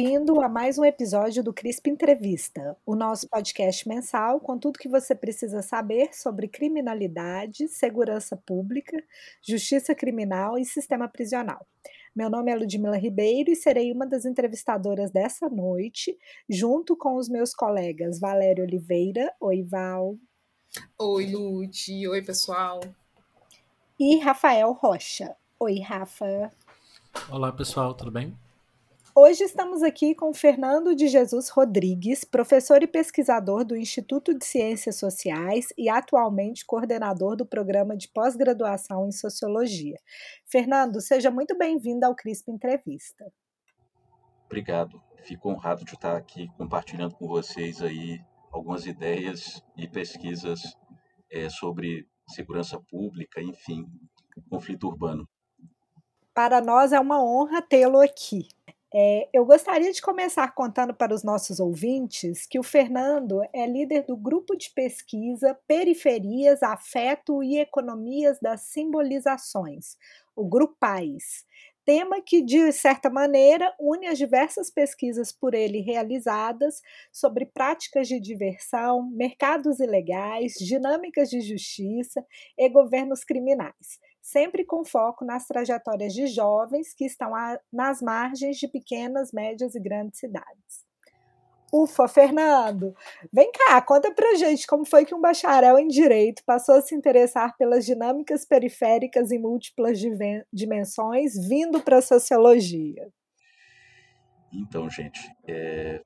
Bem-vindo a mais um episódio do CRISP Entrevista, o nosso podcast mensal com tudo que você precisa saber sobre criminalidade, segurança pública, justiça criminal e sistema prisional. Meu nome é Ludmila Ribeiro e serei uma das entrevistadoras dessa noite, junto com os meus colegas Valério Oliveira. Oi, Val. Oi, Lud. Oi, pessoal. E Rafael Rocha. Oi, Rafa. Olá, pessoal, tudo bem? Hoje estamos aqui com Fernando de Jesus Rodrigues, professor e pesquisador do Instituto de Ciências Sociais e atualmente coordenador do programa de pós-graduação em Sociologia. Fernando, seja muito bem-vindo ao CRISP Entrevista. Obrigado. Fico honrado de estar aqui compartilhando com vocês aí algumas ideias e pesquisas é, sobre segurança pública, enfim, conflito urbano. Para nós é uma honra tê-lo aqui. É, eu gostaria de começar contando para os nossos ouvintes que o Fernando é líder do grupo de pesquisa Periferias, Afeto e Economias das Simbolizações, o Grupais, tema que, de certa maneira, une as diversas pesquisas por ele realizadas sobre práticas de diversão, mercados ilegais, dinâmicas de justiça e governos criminais sempre com foco nas trajetórias de jovens que estão a, nas margens de pequenas, médias e grandes cidades. Ufa, Fernando, vem cá, conta pra gente como foi que um bacharel em Direito passou a se interessar pelas dinâmicas periféricas em múltiplas dimensões, vindo para a Sociologia. Então, gente, é...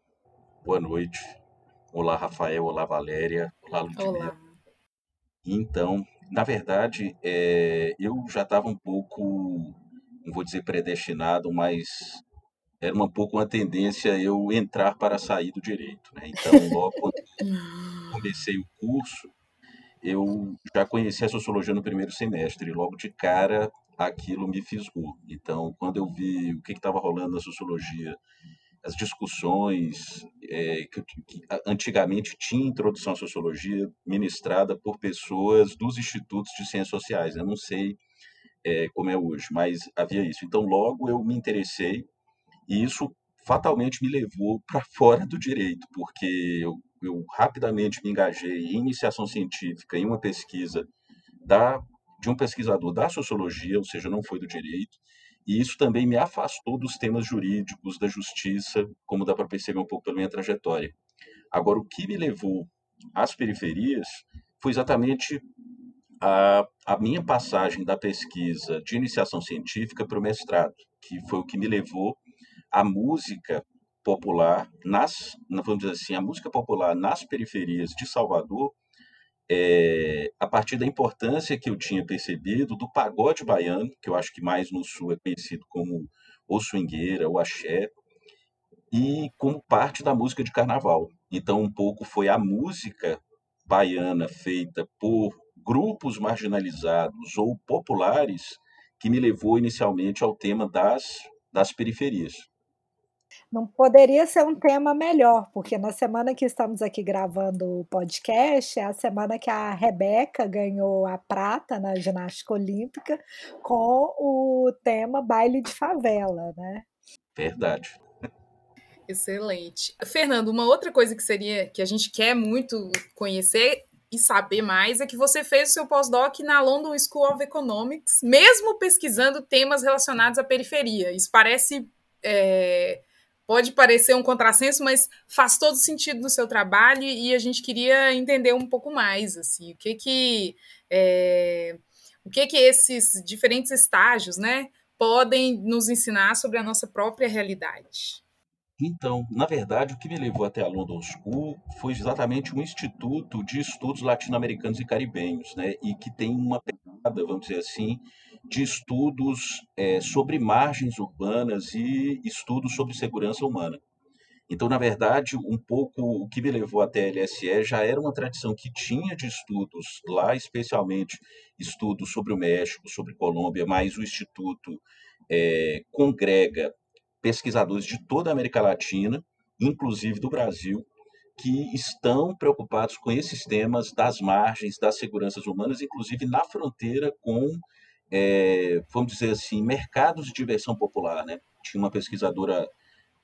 boa noite. Olá, Rafael. Olá, Valéria. Olá, Ludmila. Olá. Então, na verdade, é, eu já estava um pouco, não vou dizer predestinado, mas era um pouco uma tendência eu entrar para sair do direito. Né? Então, logo quando comecei o curso, eu já conheci a sociologia no primeiro semestre, e logo de cara aquilo me fisgou. Então, quando eu vi o que estava rolando na sociologia as discussões é, que, que, antigamente tinha introdução à sociologia ministrada por pessoas dos institutos de ciências sociais. Eu não sei é, como é hoje, mas havia isso. Então, logo eu me interessei e isso fatalmente me levou para fora do direito, porque eu, eu, rapidamente me engajei em iniciação científica, em uma pesquisa da, de um pesquisador da sociologia, ou seja, não foi do direito, e isso também me afastou dos temas jurídicos, da justiça, como dá para perceber um pouco pela minha trajetória. Agora, o que me levou às periferias foi exatamente a, a minha passagem da pesquisa de iniciação científica para o mestrado, que foi o que me levou à música popular nas, vamos dizer assim, a música popular nas periferias de Salvador é, a partir da importância que eu tinha percebido do pagode baiano, que eu acho que mais no sul é conhecido como o swingueira, o axé, e como parte da música de carnaval. Então, um pouco foi a música baiana feita por grupos marginalizados ou populares que me levou inicialmente ao tema das, das periferias. Não poderia ser um tema melhor, porque na semana que estamos aqui gravando o podcast, é a semana que a Rebeca ganhou a prata na ginástica olímpica com o tema baile de favela, né? Verdade. Excelente. Fernando, uma outra coisa que seria que a gente quer muito conhecer e saber mais é que você fez o seu pós-doc na London School of Economics, mesmo pesquisando temas relacionados à periferia. Isso parece é, pode parecer um contrassenso, mas faz todo sentido no seu trabalho e a gente queria entender um pouco mais, assim, o que que é, o que que esses diferentes estágios, né, podem nos ensinar sobre a nossa própria realidade. Então, na verdade, o que me levou até a London School foi exatamente um instituto de estudos latino-americanos e caribenhos, né? E que tem uma pegada, vamos dizer assim, de estudos é, sobre margens urbanas e estudos sobre segurança humana. Então, na verdade, um pouco o que me levou até a LSE já era uma tradição que tinha de estudos lá, especialmente estudos sobre o México, sobre Colômbia, mas o Instituto é, congrega pesquisadores de toda a América Latina, inclusive do Brasil, que estão preocupados com esses temas das margens, das seguranças humanas, inclusive na fronteira com, é, vamos dizer assim, mercados de diversão popular. Né? Tinha uma pesquisadora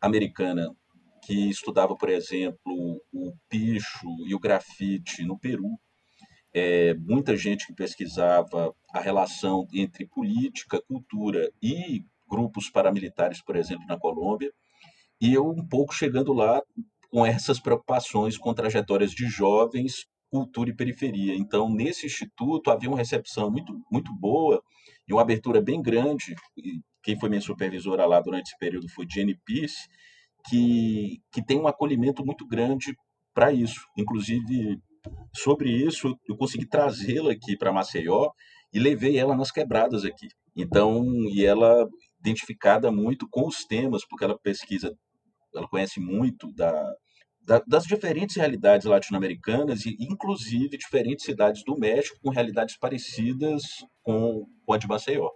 americana que estudava, por exemplo, o picho e o grafite no Peru, é, muita gente que pesquisava a relação entre política, cultura e grupos paramilitares, por exemplo, na Colômbia, e eu um pouco chegando lá com essas preocupações com trajetórias de jovens, cultura e periferia. Então, nesse instituto havia uma recepção muito, muito boa e uma abertura bem grande. Quem foi minha supervisora lá durante esse período foi Jenny Peace, que, que tem um acolhimento muito grande para isso. Inclusive, sobre isso, eu consegui trazê-la aqui para Maceió e levei ela nas quebradas aqui. Então, e ela identificada muito com os temas, porque ela pesquisa ela conhece muito da, da, das diferentes realidades latino-americanas e, inclusive, diferentes cidades do México com realidades parecidas com, com a de Maceió.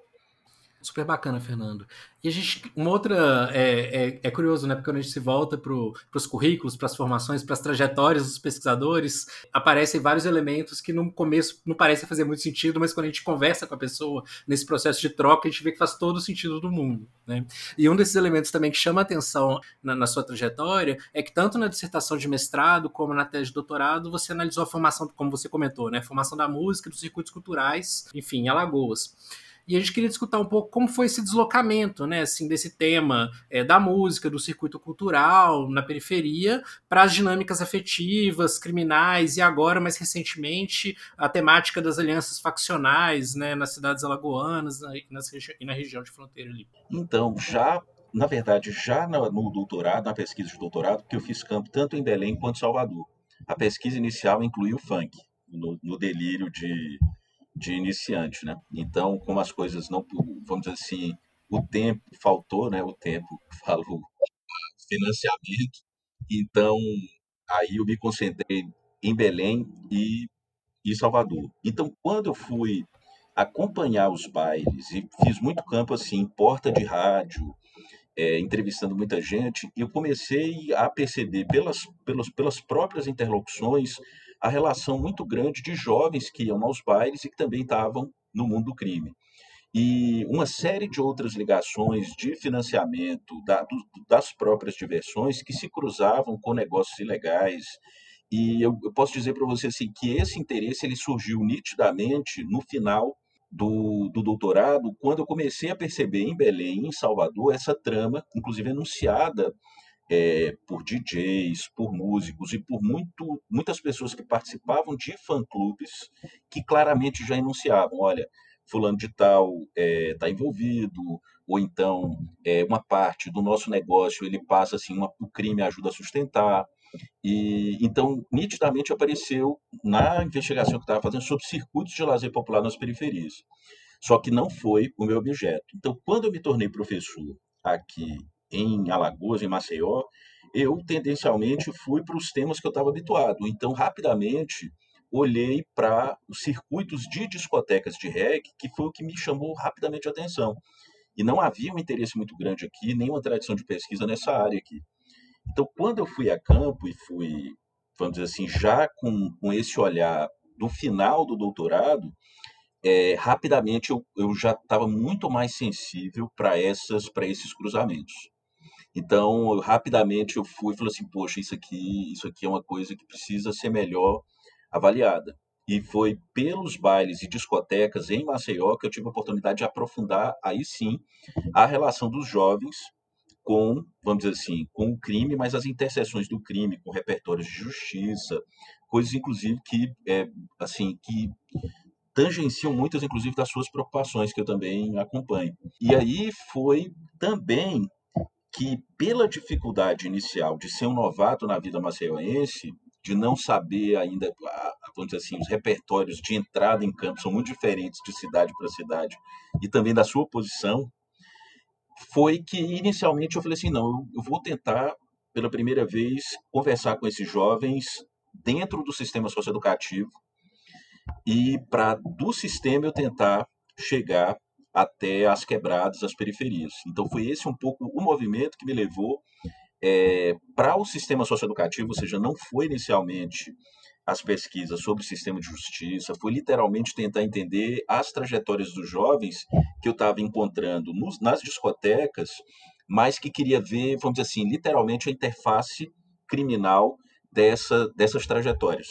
Super bacana, Fernando. E a gente, uma outra, é, é, é curioso, né? Porque quando a gente se volta para os currículos, para as formações, para as trajetórias dos pesquisadores, aparecem vários elementos que no começo não parecem fazer muito sentido, mas quando a gente conversa com a pessoa nesse processo de troca, a gente vê que faz todo o sentido do mundo, né? E um desses elementos também que chama atenção na, na sua trajetória é que tanto na dissertação de mestrado como na tese de doutorado, você analisou a formação, como você comentou, né? A formação da música, dos circuitos culturais, enfim, Alagoas. E a gente queria discutir um pouco como foi esse deslocamento, né, assim, desse tema é, da música, do circuito cultural na periferia, para as dinâmicas afetivas, criminais e agora, mais recentemente, a temática das alianças faccionais, né, nas cidades alagoanas e, nas, e na região de fronteira ali. Então, já na verdade, já no, doutorado, na pesquisa de doutorado, porque eu fiz campo tanto em Belém quanto em Salvador. A pesquisa inicial incluiu o funk, no, no delírio de de iniciante, né? Então, como as coisas não, vamos dizer assim, o tempo faltou, né? O tempo, falo financiamento. Então, aí eu me concentrei em Belém e, e Salvador. Então, quando eu fui acompanhar os bailes e fiz muito campo assim, porta de rádio, é, entrevistando muita gente, eu comecei a perceber pelas, pelas, pelas próprias interlocuções a relação muito grande de jovens que iam aos bailes e que também estavam no mundo do crime. E uma série de outras ligações de financiamento da, do, das próprias diversões que se cruzavam com negócios ilegais. E eu, eu posso dizer para você assim, que esse interesse ele surgiu nitidamente no final do, do, doutorado, quando eu comecei a perceber em Belém, em Salvador, essa trama, inclusive anunciada é, por DJs, por músicos e por muito, muitas pessoas que participavam de fã-clubes que claramente já enunciavam, olha, fulano de tal está é, tá envolvido, ou então é, uma parte do nosso negócio ele passa assim, uma, o crime ajuda a sustentar. E então nitidamente apareceu na investigação que estava fazendo sobre circuitos de lazer popular nas periferias. Só que não foi o meu objeto. Então, quando eu me tornei professor aqui em Alagoas, em Maceió, eu tendencialmente fui para os temas que eu estava habituado. Então, rapidamente, olhei para os circuitos de discotecas de reggae, que foi o que me chamou rapidamente a atenção. E não havia um interesse muito grande aqui, nem uma tradição de pesquisa nessa área aqui. Então, quando eu fui a campo e fui, vamos dizer assim, já com, com esse olhar do final do doutorado, é, rapidamente eu, eu já estava muito mais sensível para esses cruzamentos. Então, eu, rapidamente eu fui e falei assim, poxa, isso aqui, isso aqui é uma coisa que precisa ser melhor avaliada. E foi pelos bailes e discotecas em Maceió que eu tive a oportunidade de aprofundar, aí sim, a relação dos jovens com, vamos dizer assim, com o crime, mas as interseções do crime, com repertórios de justiça, coisas inclusive que, é, assim, que tangenciam muitas, inclusive, das suas preocupações, que eu também acompanho. E aí foi também que, pela dificuldade inicial de ser um novato na vida maceioense, de não saber ainda, vamos dizer assim, os repertórios de entrada em campo são muito diferentes de cidade para cidade, e também da sua posição, foi que inicialmente eu falei assim: não, eu vou tentar, pela primeira vez, conversar com esses jovens dentro do sistema socioeducativo e para do sistema eu tentar chegar até as quebradas, as periferias. Então foi esse um pouco o movimento que me levou é, para o sistema socioeducativo, ou seja, não foi inicialmente as pesquisas sobre o sistema de justiça, foi literalmente tentar entender as trajetórias dos jovens que eu estava encontrando nos, nas discotecas, mas que queria ver, vamos dizer assim, literalmente a interface criminal dessa, dessas trajetórias.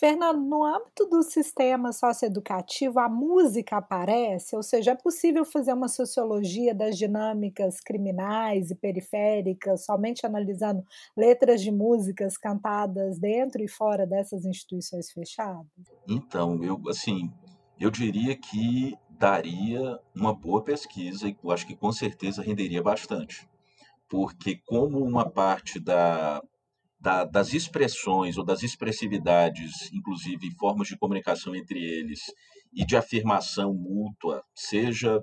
Fernando, no âmbito do sistema socioeducativo, a música aparece, ou seja, é possível fazer uma sociologia das dinâmicas criminais e periféricas somente analisando letras de músicas cantadas dentro e fora dessas instituições fechadas? Então, eu assim, eu diria que daria uma boa pesquisa e acho que com certeza renderia bastante. Porque como uma parte da da, das expressões ou das expressividades, inclusive formas de comunicação entre eles, e de afirmação mútua, seja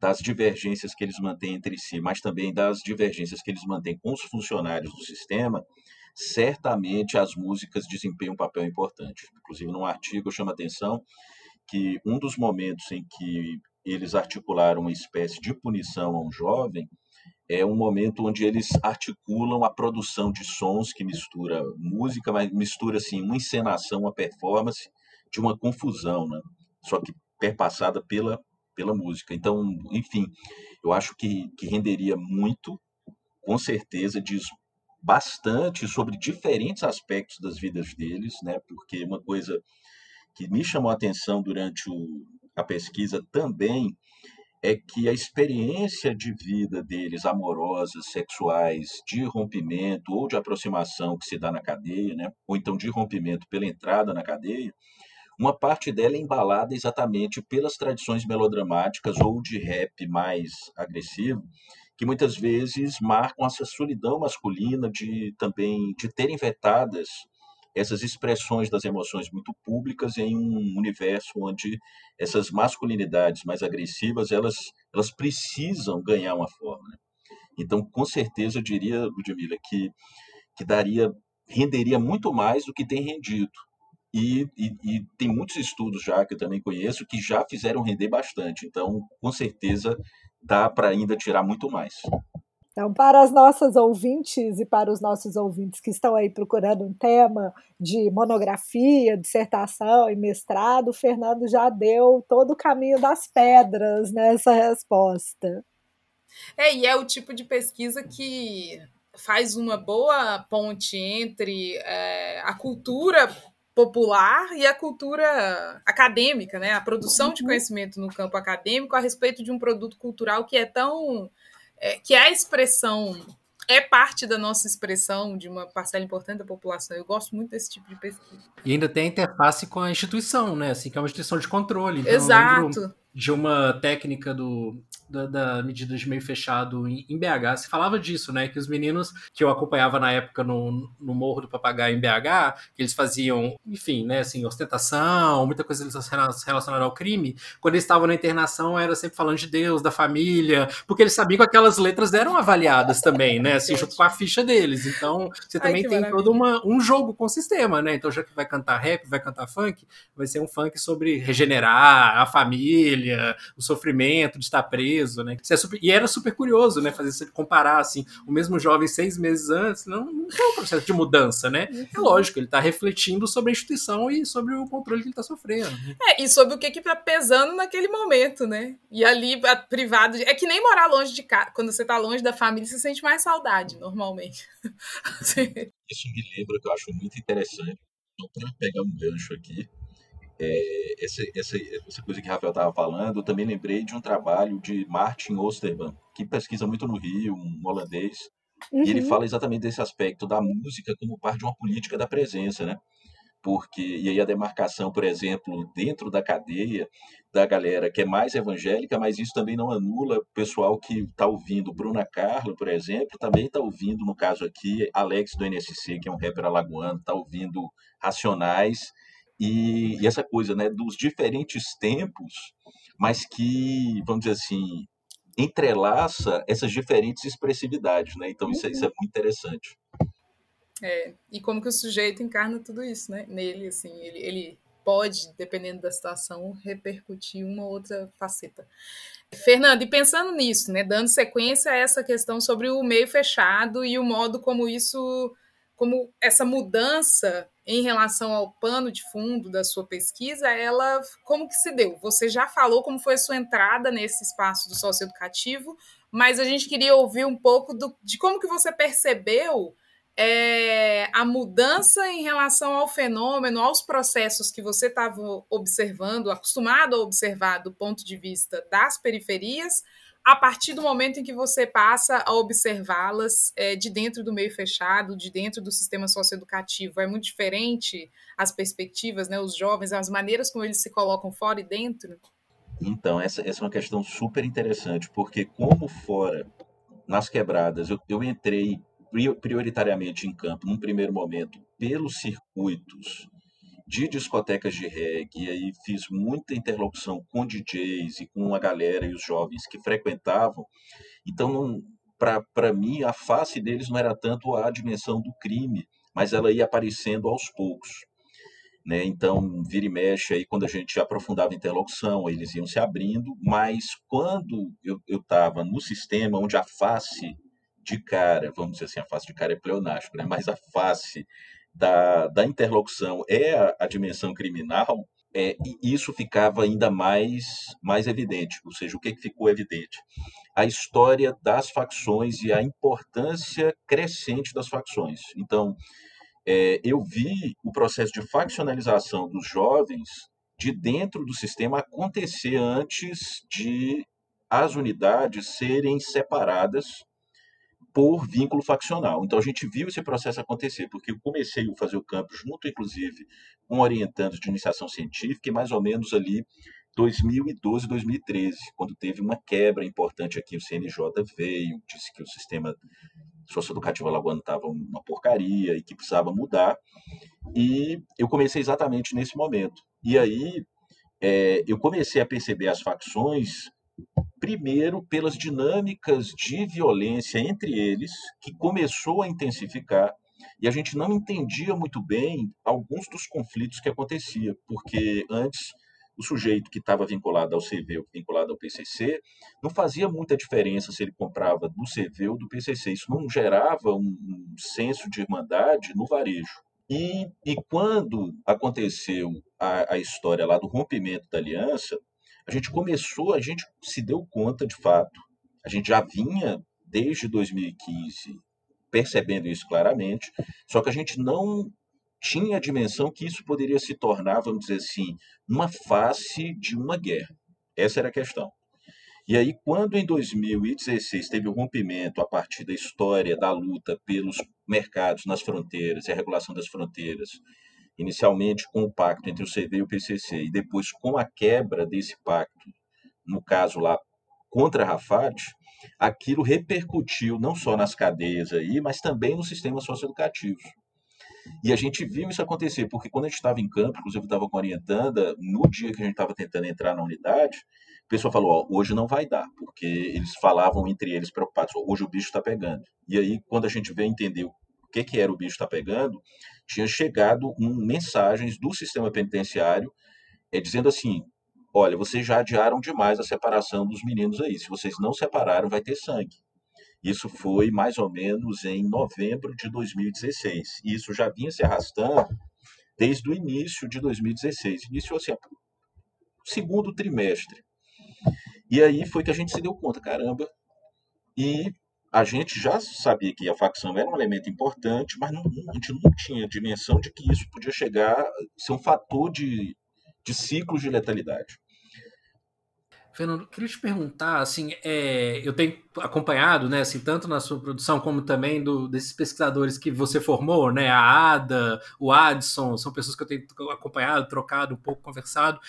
das divergências que eles mantêm entre si, mas também das divergências que eles mantêm com os funcionários do sistema, certamente as músicas desempenham um papel importante. Inclusive, num artigo eu chamo a atenção que um dos momentos em que eles articularam uma espécie de punição a um jovem é um momento onde eles articulam a produção de sons que mistura música, mas mistura assim uma encenação, uma performance de uma confusão, né? Só que perpassada pela pela música. Então, enfim, eu acho que, que renderia muito, com certeza diz bastante sobre diferentes aspectos das vidas deles, né? Porque uma coisa que me chamou a atenção durante o, a pesquisa também é que a experiência de vida deles, amorosas, sexuais, de rompimento ou de aproximação que se dá na cadeia, né? ou então de rompimento pela entrada na cadeia, uma parte dela é embalada exatamente pelas tradições melodramáticas ou de rap mais agressivo, que muitas vezes marcam essa solidão masculina de também de terem vetadas essas expressões das emoções muito públicas em um universo onde essas masculinidades mais agressivas elas elas precisam ganhar uma forma. Né? Então, com certeza, eu diria, Ludmila, que que daria renderia muito mais do que tem rendido. E, e, e, tem muitos estudos já que eu também conheço que já fizeram render bastante. Então, com certeza, dá para ainda tirar muito mais. Então, para as nossas ouvintes e para os nossos ouvintes que estão aí procurando um tema de monografia, dissertação e mestrado, o Fernando já deu todo o caminho das pedras nessa resposta. É, e é o tipo de pesquisa que faz uma boa ponte entre é, a cultura popular e a cultura acadêmica, né? A produção de uhum. conhecimento no campo acadêmico a respeito de um produto cultural que é tão é, que é a expressão é parte da nossa expressão de uma parcela importante da população. Eu gosto muito desse tipo de pesquisa. E ainda tem a interface com a instituição, né? Assim, que é uma instituição de controle. Então, Exato. De uma técnica do da, da, medida de meio fechado em, em, BH, se falava disso, né? Que os meninos que eu acompanhava na época no, no Morro do Papagaio em BH, que eles faziam, enfim, né, assim, ostentação, muita coisa relacionada ao crime, quando eles estavam na internação era sempre falando de Deus, da família, porque eles sabiam que aquelas letras eram avaliadas também, né? Assim, junto com a ficha deles. Então, você também Ai, tem maravilha. todo uma, um jogo com o sistema, né? Então, já que vai cantar rap, vai cantar funk, vai ser um funk sobre regenerar a família, o sofrimento de estar preso né? É super, e era super curioso, né? Fazer você comparar assim, o mesmo jovem seis meses antes, não, não é um processo de mudança, né? É uhum. lógico, ele está refletindo sobre a instituição e sobre o controle que ele está sofrendo. É, e sobre o que que tá pesando naquele momento, né? E ali, privado, é que nem morar longe de casa, quando você está longe da família, você sente mais saudade, normalmente. Isso me lembra que eu acho muito interessante, só para pegar um gancho aqui, é, essa, essa, essa coisa que o Rafael estava falando, eu também lembrei de um trabalho de Martin Osterman, que pesquisa muito no Rio, um holandês, uhum. e ele uhum. fala exatamente desse aspecto da música como parte de uma política da presença, né? Porque, e aí a demarcação, por exemplo, dentro da cadeia da galera que é mais evangélica, mas isso também não anula o pessoal que está ouvindo Bruna Carla, por exemplo, também está ouvindo, no caso aqui, Alex do NSC, que é um rapper alagoano, está ouvindo Racionais, e, e, essa coisa né, dos diferentes tempos, mas que, vamos dizer assim, entrelaça essas diferentes expressividades. Né? Então, isso, é, isso é uhum. muito interessante. É, e como que o sujeito encarna tudo isso né? nele, assim, ele, ele pode, dependendo da situação, repercutir uma outra faceta. Fernando, e pensando nisso, né, dando sequência a essa questão sobre o meio fechado e o modo como isso como essa mudança em relação ao pano de fundo da sua pesquisa, ela como que se deu? Você já falou como foi a sua entrada nesse espaço do socioeducativo, mas a gente queria ouvir um pouco do, de como que você percebeu é, a mudança em relação ao fenômeno, aos processos que você estava observando, acostumado a observar do ponto de vista das periferias, a partir do momento em que você passa a observá-las é, de dentro do meio fechado, de dentro do sistema socioeducativo. É muito diferente as perspectivas, né, os jovens, as maneiras como eles se colocam fora e dentro? Então, essa, essa é uma questão super interessante, porque como fora, nas quebradas, eu, eu entrei prioritariamente em campo, num primeiro momento, pelos circuitos de discotecas de reggae, e aí fiz muita interlocução com DJs e com a galera e os jovens que frequentavam. Então, para mim, a face deles não era tanto a dimensão do crime, mas ela ia aparecendo aos poucos. Né? Então, vira e mexe, aí, quando a gente aprofundava a interlocução, eles iam se abrindo, mas quando eu estava no sistema onde a face de cara, vamos dizer assim, a face de cara é pleonástico, né? mas a face da, da interlocução é a, a dimensão criminal, é, e isso ficava ainda mais, mais evidente. Ou seja, o que, que ficou evidente? A história das facções e a importância crescente das facções. Então, é, eu vi o processo de faccionalização dos jovens de dentro do sistema acontecer antes de as unidades serem separadas por vínculo faccional. Então a gente viu esse processo acontecer, porque eu comecei a fazer o campo junto, inclusive, com orientandos de iniciação científica, e mais ou menos ali 2012, 2013, quando teve uma quebra importante aqui, o CNJ veio, disse que o sistema socioeducativo alagoano estava uma porcaria e que precisava mudar, e eu comecei exatamente nesse momento. E aí é, eu comecei a perceber as facções primeiro pelas dinâmicas de violência entre eles, que começou a intensificar, e a gente não entendia muito bem alguns dos conflitos que acontecia, porque antes o sujeito que estava vinculado ao CV ou vinculado ao PCC não fazia muita diferença se ele comprava do CV ou do PCC. Isso não gerava um, senso de irmandade no varejo. E, e quando aconteceu a, a história lá do rompimento da aliança, a gente começou, a gente se deu conta de fato, a gente já vinha desde 2015 percebendo isso claramente, só que a gente não tinha a dimensão que isso poderia se tornar, vamos dizer assim, uma face de uma guerra. Essa era a questão. E aí, quando em 2016 teve o rompimento a partir da história da luta pelos mercados nas fronteiras e a regulação das fronteiras, inicialmente com o pacto entre o CV e o PCC, e depois com a quebra desse pacto, no caso lá contra Rafat, aquilo repercutiu não só nas cadeias aí, mas também nos sistemas socioeducativos. E a gente viu isso acontecer, porque quando a gente estava em campo, inclusive eu estava com a orientanda, no dia que a gente estava tentando entrar na unidade, o pessoal falou, ó, hoje não vai dar, porque eles falavam entre eles preocupados, hoje o bicho está pegando. E aí, quando a gente veio entender o que, que era o bicho está pegando, tinha chegado um, mensagens do sistema penitenciário é, dizendo assim: olha, vocês já adiaram demais a separação dos meninos aí. Se vocês não separaram, vai ter sangue. Isso foi mais ou menos em novembro de 2016. E isso já vinha se arrastando desde o início de 2016. Iniciou assim, segundo trimestre. E aí foi que a gente se deu conta, caramba. E a gente já sabia que a facção era um elemento importante, mas não, a gente não tinha dimensão de que isso podia chegar a ser um fator de, de ciclos de letalidade. Fernando, queria te perguntar, assim, é, eu tenho acompanhado, né, assim, tanto na sua produção como também do, desses pesquisadores que você formou, né, a Ada, o Adson, são pessoas que eu tenho acompanhado, trocado um pouco, conversado,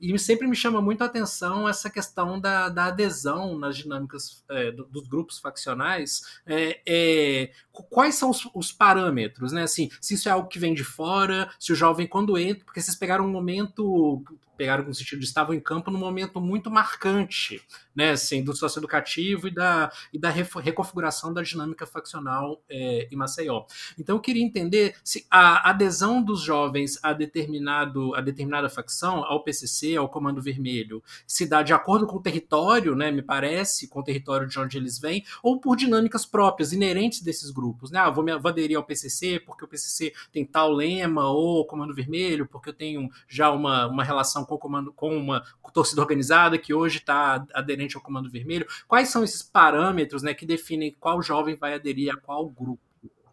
e sempre me chama muito a atenção essa questão da, da adesão nas dinâmicas é, dos grupos faccionais. É, é, quais são os, os, parâmetros, né, assim, se isso é algo que vem de fora, se o jovem quando entra, porque vocês pegaram um momento pegaram com sentido de estavam em campo num momento muito marcante, né, assim, do socioeducativo e da, e da reconfiguração da dinâmica faccional é, em Maceió. Então eu queria entender se a adesão dos jovens a, determinado, a determinada facção, ao PCC, ao Comando Vermelho, se dá de acordo com o território, né, me parece, com o território de onde eles vêm, ou por dinâmicas próprias, inerentes desses grupos. Né? Ah, vou, me, vou aderir ao PCC porque o PCC tem tal lema, ou Comando Vermelho porque eu tenho já uma, uma relação com, comando, com uma torcida organizada que hoje está aderente ao Comando Vermelho. Quais são esses parâmetros né, que definem qual jovem vai aderir a qual grupo?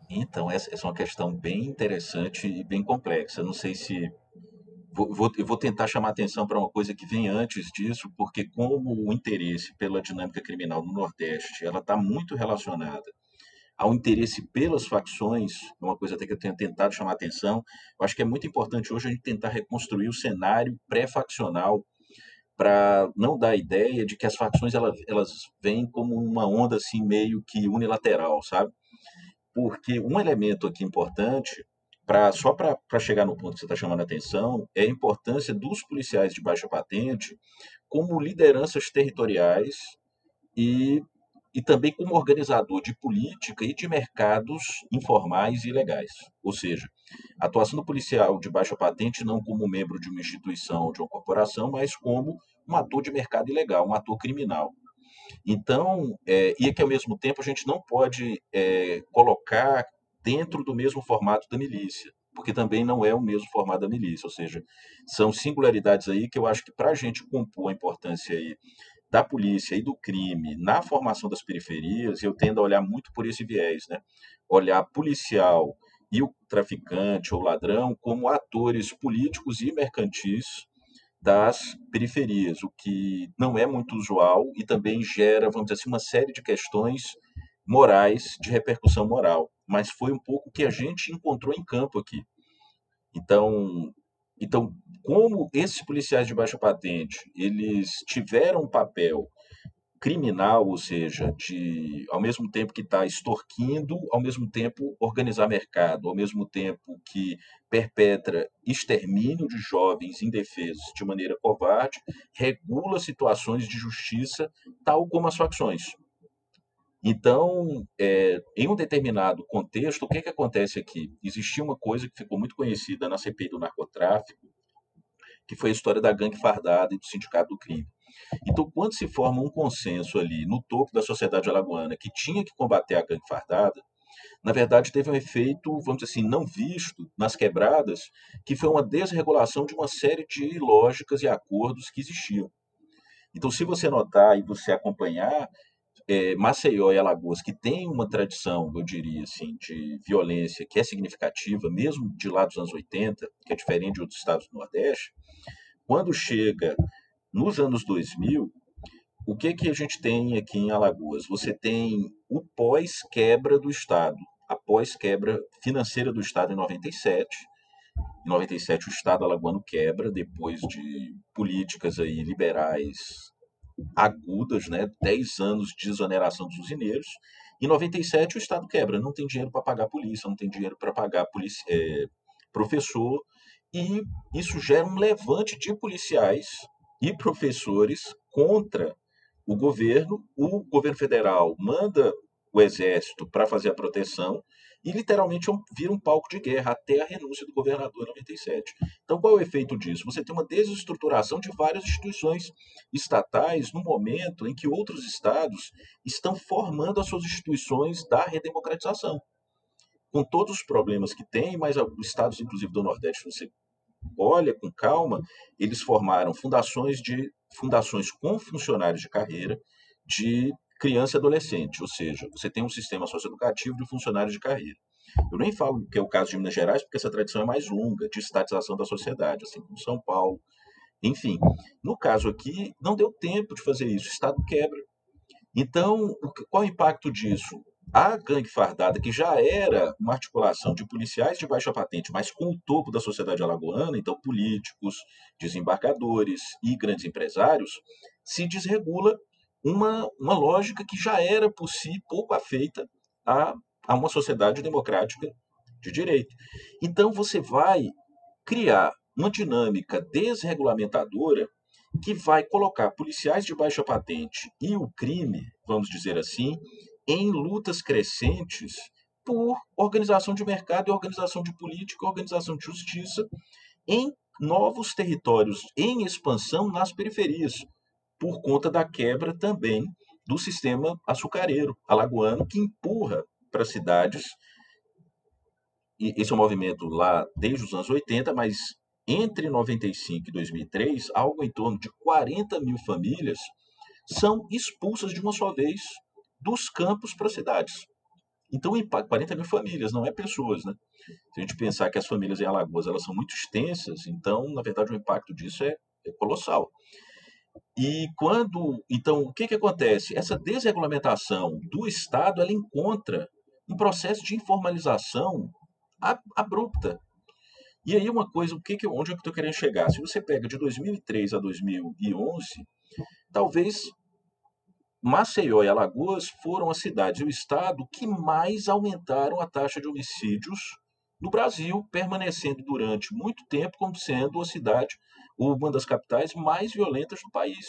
Então, essa, essa é uma questão bem interessante e bem complexa. Não sei se. Vou, vou, eu vou tentar chamar atenção para uma coisa que vem antes disso, porque como o interesse pela dinâmica criminal no Nordeste ela está muito relacionada ao interesse pelas facções, é uma coisa até que eu tenho tentado chamar atenção. Eu acho que é muito importante hoje a gente tentar reconstruir o cenário pré-faccional para não dar a ideia de que as facções elas, elas vêm como uma onda assim meio que unilateral, sabe? Porque um elemento aqui importante, pra, só para chegar no ponto que você está chamando a atenção, é a importância dos policiais de baixa patente como lideranças territoriais e e também como organizador de política e de mercados informais e ilegais. Ou seja, a atuação do policial de baixa patente não como membro de uma instituição ou de uma corporação, mas como um ator de mercado ilegal, um ator criminal. Então, é, e é que ao mesmo tempo a gente não pode é, colocar dentro do mesmo formato da milícia, porque também não é o mesmo formato da milícia, ou seja, são singularidades aí que eu acho que para a gente compor a importância aí da polícia e do crime na formação das periferias, eu tendo a olhar muito por esse viés, né? Olhar policial e o traficante ou ladrão como atores políticos e mercantis das periferias, o que não é muito usual e também gera, vamos dizer assim, uma série de questões morais, de repercussão moral. Mas foi um pouco o que a gente encontrou em campo aqui. Então, então, como esses policiais de baixa patente, eles tiveram um papel criminal, ou seja, de ao mesmo tempo que está extorquindo, ao mesmo tempo organizar mercado, ao mesmo tempo que perpetra extermínio de jovens indefesos de maneira covarde, regula situações de justiça, tal como as facções. Então, é, em um determinado contexto, o que, que acontece aqui? Existia uma coisa que ficou muito conhecida na CPI do narcotráfico, que foi a história da gangue fardada e do sindicato do crime. Então, quando se forma um consenso ali no topo da sociedade alagoana que tinha que combater a gangue fardada, na verdade teve um efeito, vamos dizer assim, não visto nas quebradas, que foi uma desregulação de uma série de lógicas e acordos que existiam. Então, se você notar e você acompanhar, é, Maceió e Alagoas, que tem uma tradição, eu diria assim, de violência que é significativa, mesmo de lá dos anos 80, que é diferente de outros estados do Nordeste, quando chega nos anos 2000, o que, que a gente tem aqui em Alagoas? Você tem o pós-quebra do Estado, a pós-quebra financeira do Estado em 97. Em 97 o Estado alagoano quebra depois de políticas aí liberais agudas, né? 10 anos de exoneração dos usineiros. Em 97 o Estado quebra, não tem dinheiro para pagar polícia, não tem dinheiro para pagar policia, é, professor, e isso gera um levante de policiais e professores contra o governo. O governo federal manda o exército para fazer a proteção e literalmente vira um palco de guerra até a renúncia do governador em 97. Então, qual é o efeito disso? Você tem uma desestruturação de várias instituições estatais no momento em que outros estados estão formando as suas instituições da redemocratização. Com todos os problemas que tem, mas os estados, inclusive do Nordeste, você olha com calma, eles formaram fundações de fundações com funcionários de carreira, de criança e adolescente, ou seja, você tem um sistema socioeducativo de funcionários de carreira. Eu nem falo que é o caso de Minas Gerais, porque essa tradição é mais longa, de estatização da sociedade, assim como São Paulo. Enfim, no caso aqui, não deu tempo de fazer isso, o Estado quebra. Então, qual o impacto disso? A gangue fardada, que já era uma articulação de policiais de baixa patente, mas com o topo da sociedade alagoana, então políticos, desembarcadores e grandes empresários, se desregula uma, uma lógica que já era por si pouco afeita a, a uma sociedade democrática de direito. Então você vai criar uma dinâmica desregulamentadora que vai colocar policiais de baixa patente e o crime, vamos dizer assim, em lutas crescentes por organização de mercado organização de política, organização de justiça em novos territórios em expansão nas periferias, por conta da quebra também do sistema açucareiro alagoano, que empurra para cidades. E esse é um movimento lá desde os anos 80, mas entre 95 e 2003, algo em torno de 40 mil famílias são expulsas de uma só vez dos campos para cidades. Então, 40 mil famílias, não é pessoas, né? Se a gente pensar que as famílias em Alagoas elas são muito extensas, então, na verdade, o impacto disso é, é colossal. E quando, então, o que, que acontece? Essa desregulamentação do Estado, ela encontra um processo de informalização abrupta. E aí uma coisa, o que que, onde é que eu estou querendo chegar? Se você pega de 2003 a 2011, talvez Maceió e Alagoas foram as cidades e o estado que mais aumentaram a taxa de homicídios no Brasil, permanecendo durante muito tempo como sendo a cidade, uma das capitais mais violentas do país.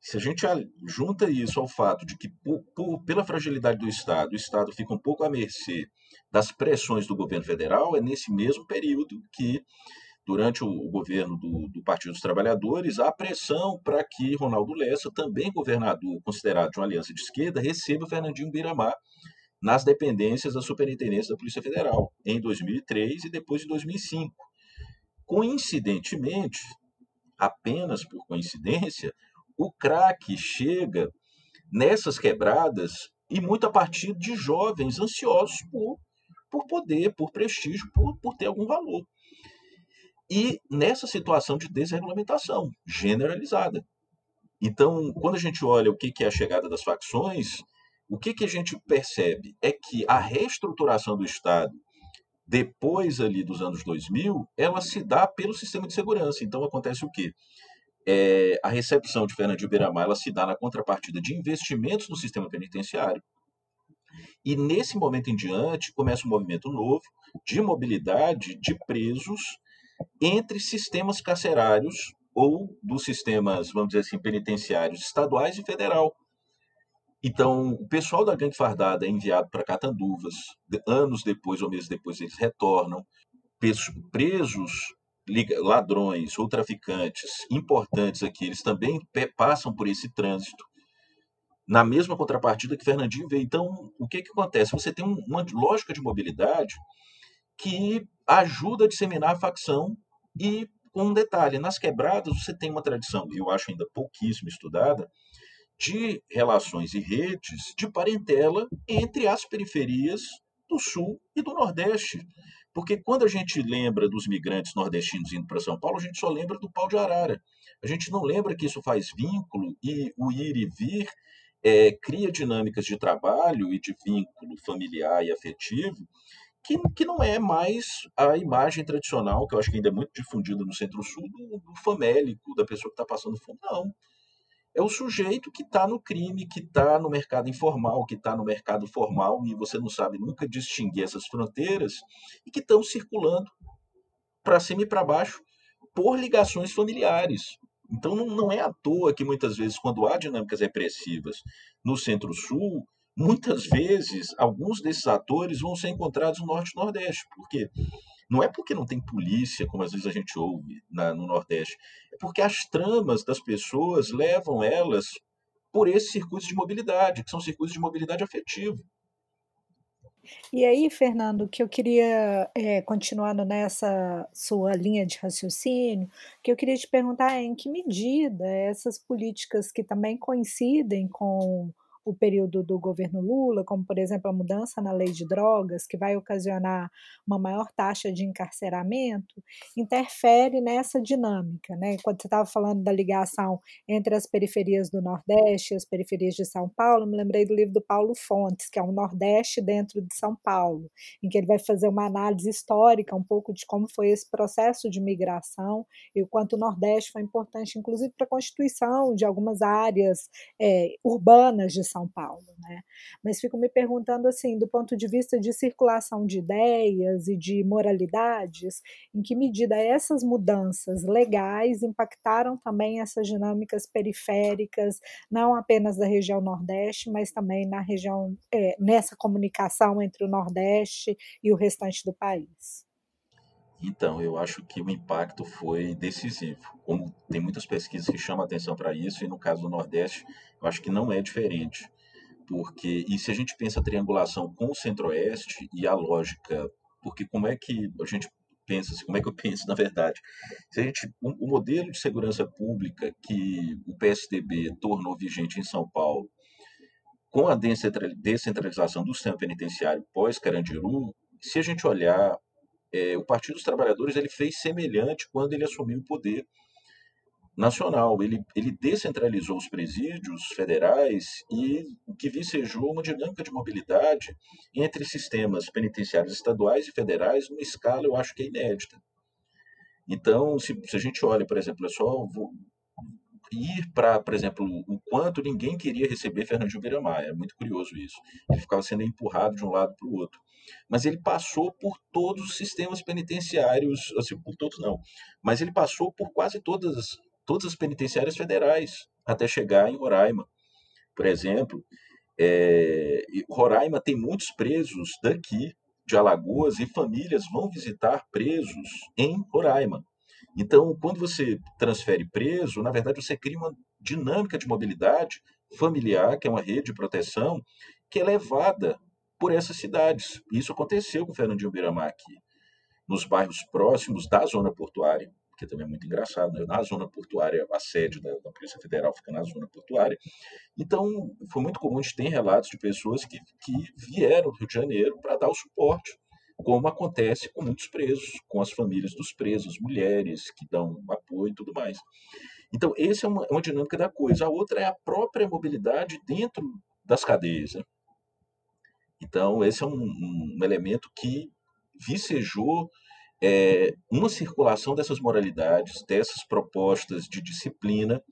Se a gente junta isso ao fato de que, por, por, pela fragilidade do Estado, o Estado fica um pouco à mercê das pressões do governo federal, é nesse mesmo período que durante o governo do, do Partido dos Trabalhadores, há pressão para que Ronaldo Lessa, também governador considerado de uma aliança de esquerda, receba Fernandinho Biramar nas dependências da Superintendência da Polícia Federal, em 2003 e depois de 2005. Coincidentemente, apenas por coincidência, o crack chega nessas quebradas e muito a partir de jovens ansiosos por, por poder, por prestígio, por, por ter algum valor e nessa situação de desregulamentação generalizada. Então, quando a gente olha o que é a chegada das facções, o que, que a gente percebe é que a reestruturação do Estado, depois ali dos anos 2000, ela se dá pelo sistema de segurança. Então, acontece o quê? É, a recepção de Fernando de Beiramar ela se dá na contrapartida de investimentos no sistema penitenciário. E nesse momento em diante começa um movimento novo de mobilidade de presos entre sistemas carcerários ou dos sistemas, vamos dizer assim, penitenciários estaduais e federal. Então, o pessoal da gangue fardada é enviado para Catanduvas, anos depois ou meses depois eles retornam. Presos, ladrões ou traficantes importantes aqui, eles também passam por esse trânsito na mesma contrapartida que Fernandinho veio. Então, o que, que acontece? Você tem uma lógica de mobilidade que ajuda a disseminar a facção e com um detalhe, nas quebradas você tem uma tradição, eu acho ainda pouquíssimo estudada, de relações e redes de parentela entre as periferias do Sul e do Nordeste. Porque quando a gente lembra dos migrantes nordestinos indo para São Paulo, a gente só lembra do pau de arara. A gente não lembra que isso faz vínculo e o ir e vir é, cria dinâmicas de trabalho e de vínculo familiar e afetivo que, que não é mais a imagem tradicional, que eu acho que ainda é muito difundida no Centro-Sul, do, do famélico, da pessoa que está passando fome. Não. É o sujeito que está no crime, que está no mercado informal, que está no mercado formal, e você não sabe nunca distinguir essas fronteiras, e que estão circulando para cima e para baixo por ligações familiares. Então não, não é à toa que muitas vezes, quando há dinâmicas repressivas no Centro-Sul, muitas vezes alguns desses atores vão ser encontrados no Norte e Nordeste. Por quê? Não é porque não tem polícia, como às vezes a gente ouve na, no Nordeste, é porque as tramas das pessoas levam elas por esses circuitos de mobilidade, que são circuitos de mobilidade afetiva. E aí, Fernando, que eu queria, é, continuando nessa sua linha de raciocínio, que eu queria te perguntar é em que medida essas políticas que também coincidem com o período do governo Lula, como por exemplo a mudança na lei de drogas, que vai ocasionar uma maior taxa de encarceramento, interfere nessa dinâmica. Né? Quando você estava falando da ligação entre as periferias do Nordeste e as periferias de São Paulo, me lembrei do livro do Paulo Fontes, que é o Nordeste dentro de São Paulo, em que ele vai fazer uma análise histórica um pouco de como foi esse processo de migração e o quanto o Nordeste foi importante, inclusive para a constituição de algumas áreas é, urbanas de São Paulo, né? Mas fico me perguntando assim, do ponto de vista de circulação de ideias e de moralidades, em que medida essas mudanças legais impactaram também essas dinâmicas periféricas, não apenas da região Nordeste, mas também na região é, nessa comunicação entre o Nordeste e o restante do país. Então, eu acho que o impacto foi decisivo. Como tem muitas pesquisas que chamam atenção para isso, e no caso do Nordeste, eu acho que não é diferente. Porque, e se a gente pensa a triangulação com o Centro-Oeste e a lógica, porque como é que a gente pensa, como é que eu penso na verdade? Se a gente, o, o modelo de segurança pública que o PSDB tornou vigente em São Paulo, com a descentralização do sistema penitenciário pós-Carandiru, se a gente olhar é, o Partido dos Trabalhadores ele fez semelhante quando ele assumiu o poder nacional. Ele, ele descentralizou os presídios federais e o que vicejou uma dinâmica de mobilidade entre sistemas penitenciários estaduais e federais numa escala, eu acho que é inédita. Então, se, se a gente olha, por exemplo, é só ir para, por exemplo, o quanto ninguém queria receber Fernando Beiramar. É muito curioso isso. Ele ficava sendo empurrado de um lado para o outro. Mas ele passou por todos os sistemas penitenciários, assim, por todos não, mas ele passou por quase todas, todas as penitenciárias federais, até chegar em Roraima. Por exemplo, é, Roraima tem muitos presos daqui, de Alagoas, e famílias vão visitar presos em Roraima. Então, quando você transfere preso, na verdade você cria uma dinâmica de mobilidade familiar, que é uma rede de proteção, que é levada por essas cidades. Isso aconteceu com Fernandinho Beiramar aqui, nos bairros próximos da zona portuária, que também é muito engraçado, né? na zona portuária, a sede da, da, Polícia Federal fica na zona portuária. Então, foi muito comum, a gente tem relatos de pessoas que, que vieram do Rio de Janeiro para dar o suporte como acontece com muitos presos, com as famílias dos presos, mulheres que dão apoio e tudo mais. Então, essa é uma, é uma dinâmica da coisa. A outra é a própria mobilidade dentro das cadeias. Né? Então, esse é um, um elemento que vicejou é, uma circulação dessas moralidades, dessas propostas de disciplina,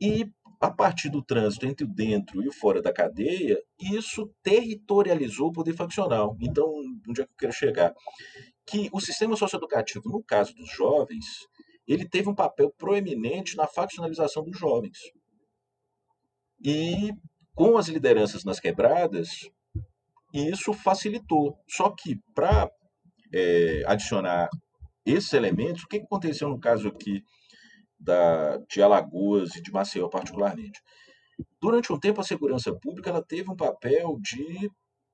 e a partir do trânsito entre o dentro e o fora da cadeia, isso territorializou o poder faccional. Então, onde é que eu quero chegar? Que o sistema socioeducativo, no caso dos jovens, ele teve um papel proeminente na faccionalização dos jovens. E com as lideranças nas quebradas, isso facilitou. Só que para é, adicionar esses elementos, o que aconteceu no caso aqui da, de Alagoas e de Maceió particularmente. Durante um tempo, a segurança pública ela teve um papel de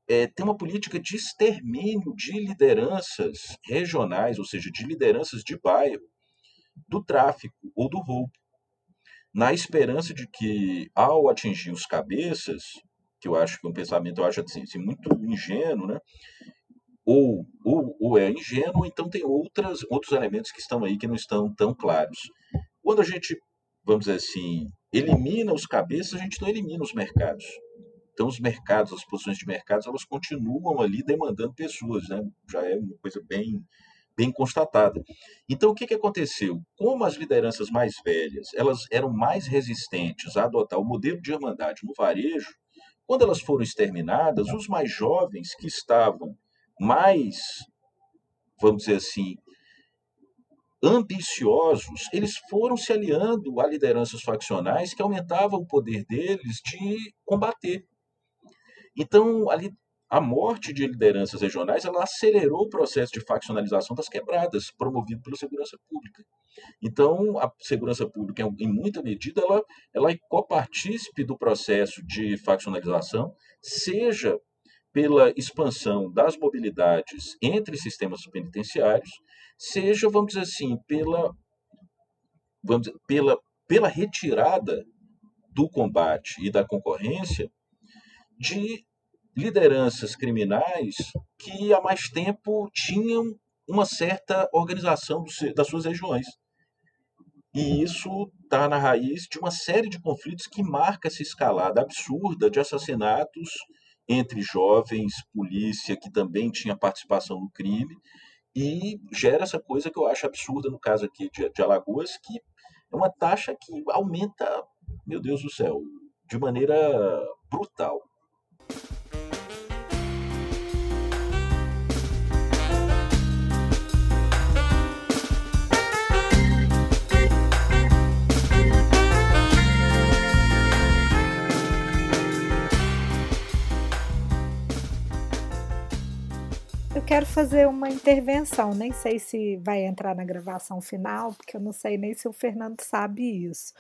é, ter uma política de extermínio de lideranças regionais, ou seja, de lideranças de bairro, do tráfico ou do roubo, na esperança de que, ao atingir os cabeças, que eu acho que é um pensamento, eu acho assim, assim muito ingênuo, né? Ou, ou, ou é ingênuo, ou então tem outras, outros elementos que estão aí que não estão tão claros. Quando a gente, vamos dizer assim, elimina os cabeças, a gente não elimina os mercados. Então, os mercados, as posições de mercados, elas continuam ali demandando pessoas, né? já é uma coisa bem, bem constatada. Então, o que, que aconteceu? Como as lideranças mais velhas elas eram mais resistentes a adotar o modelo de irmandade no varejo, quando elas foram exterminadas, os mais jovens que estavam mais, vamos dizer assim, ambiciosos, eles foram se aliando a lideranças faccionais que aumentavam o poder deles de combater. Então, ali, a morte de lideranças regionais ela acelerou o processo de faccionalização das quebradas, promovido pela segurança pública. Então, a segurança pública, em muita medida, ela, ela é copartícipe do processo de faccionalização, seja pela expansão das mobilidades entre sistemas penitenciários, seja, vamos dizer assim, pela, vamos dizer, pela, pela retirada do combate e da concorrência de lideranças criminais que há mais tempo tinham uma certa organização do, das suas regiões. E isso está na raiz de uma série de conflitos que marca essa escalada absurda de assassinatos entre jovens, polícia que também tinha participação no crime, e gera essa coisa que eu acho absurda no caso aqui de, de Alagoas, que é uma taxa que aumenta, meu Deus do céu, de maneira brutal. Quero fazer uma intervenção, nem sei se vai entrar na gravação final, porque eu não sei nem se o Fernando sabe isso.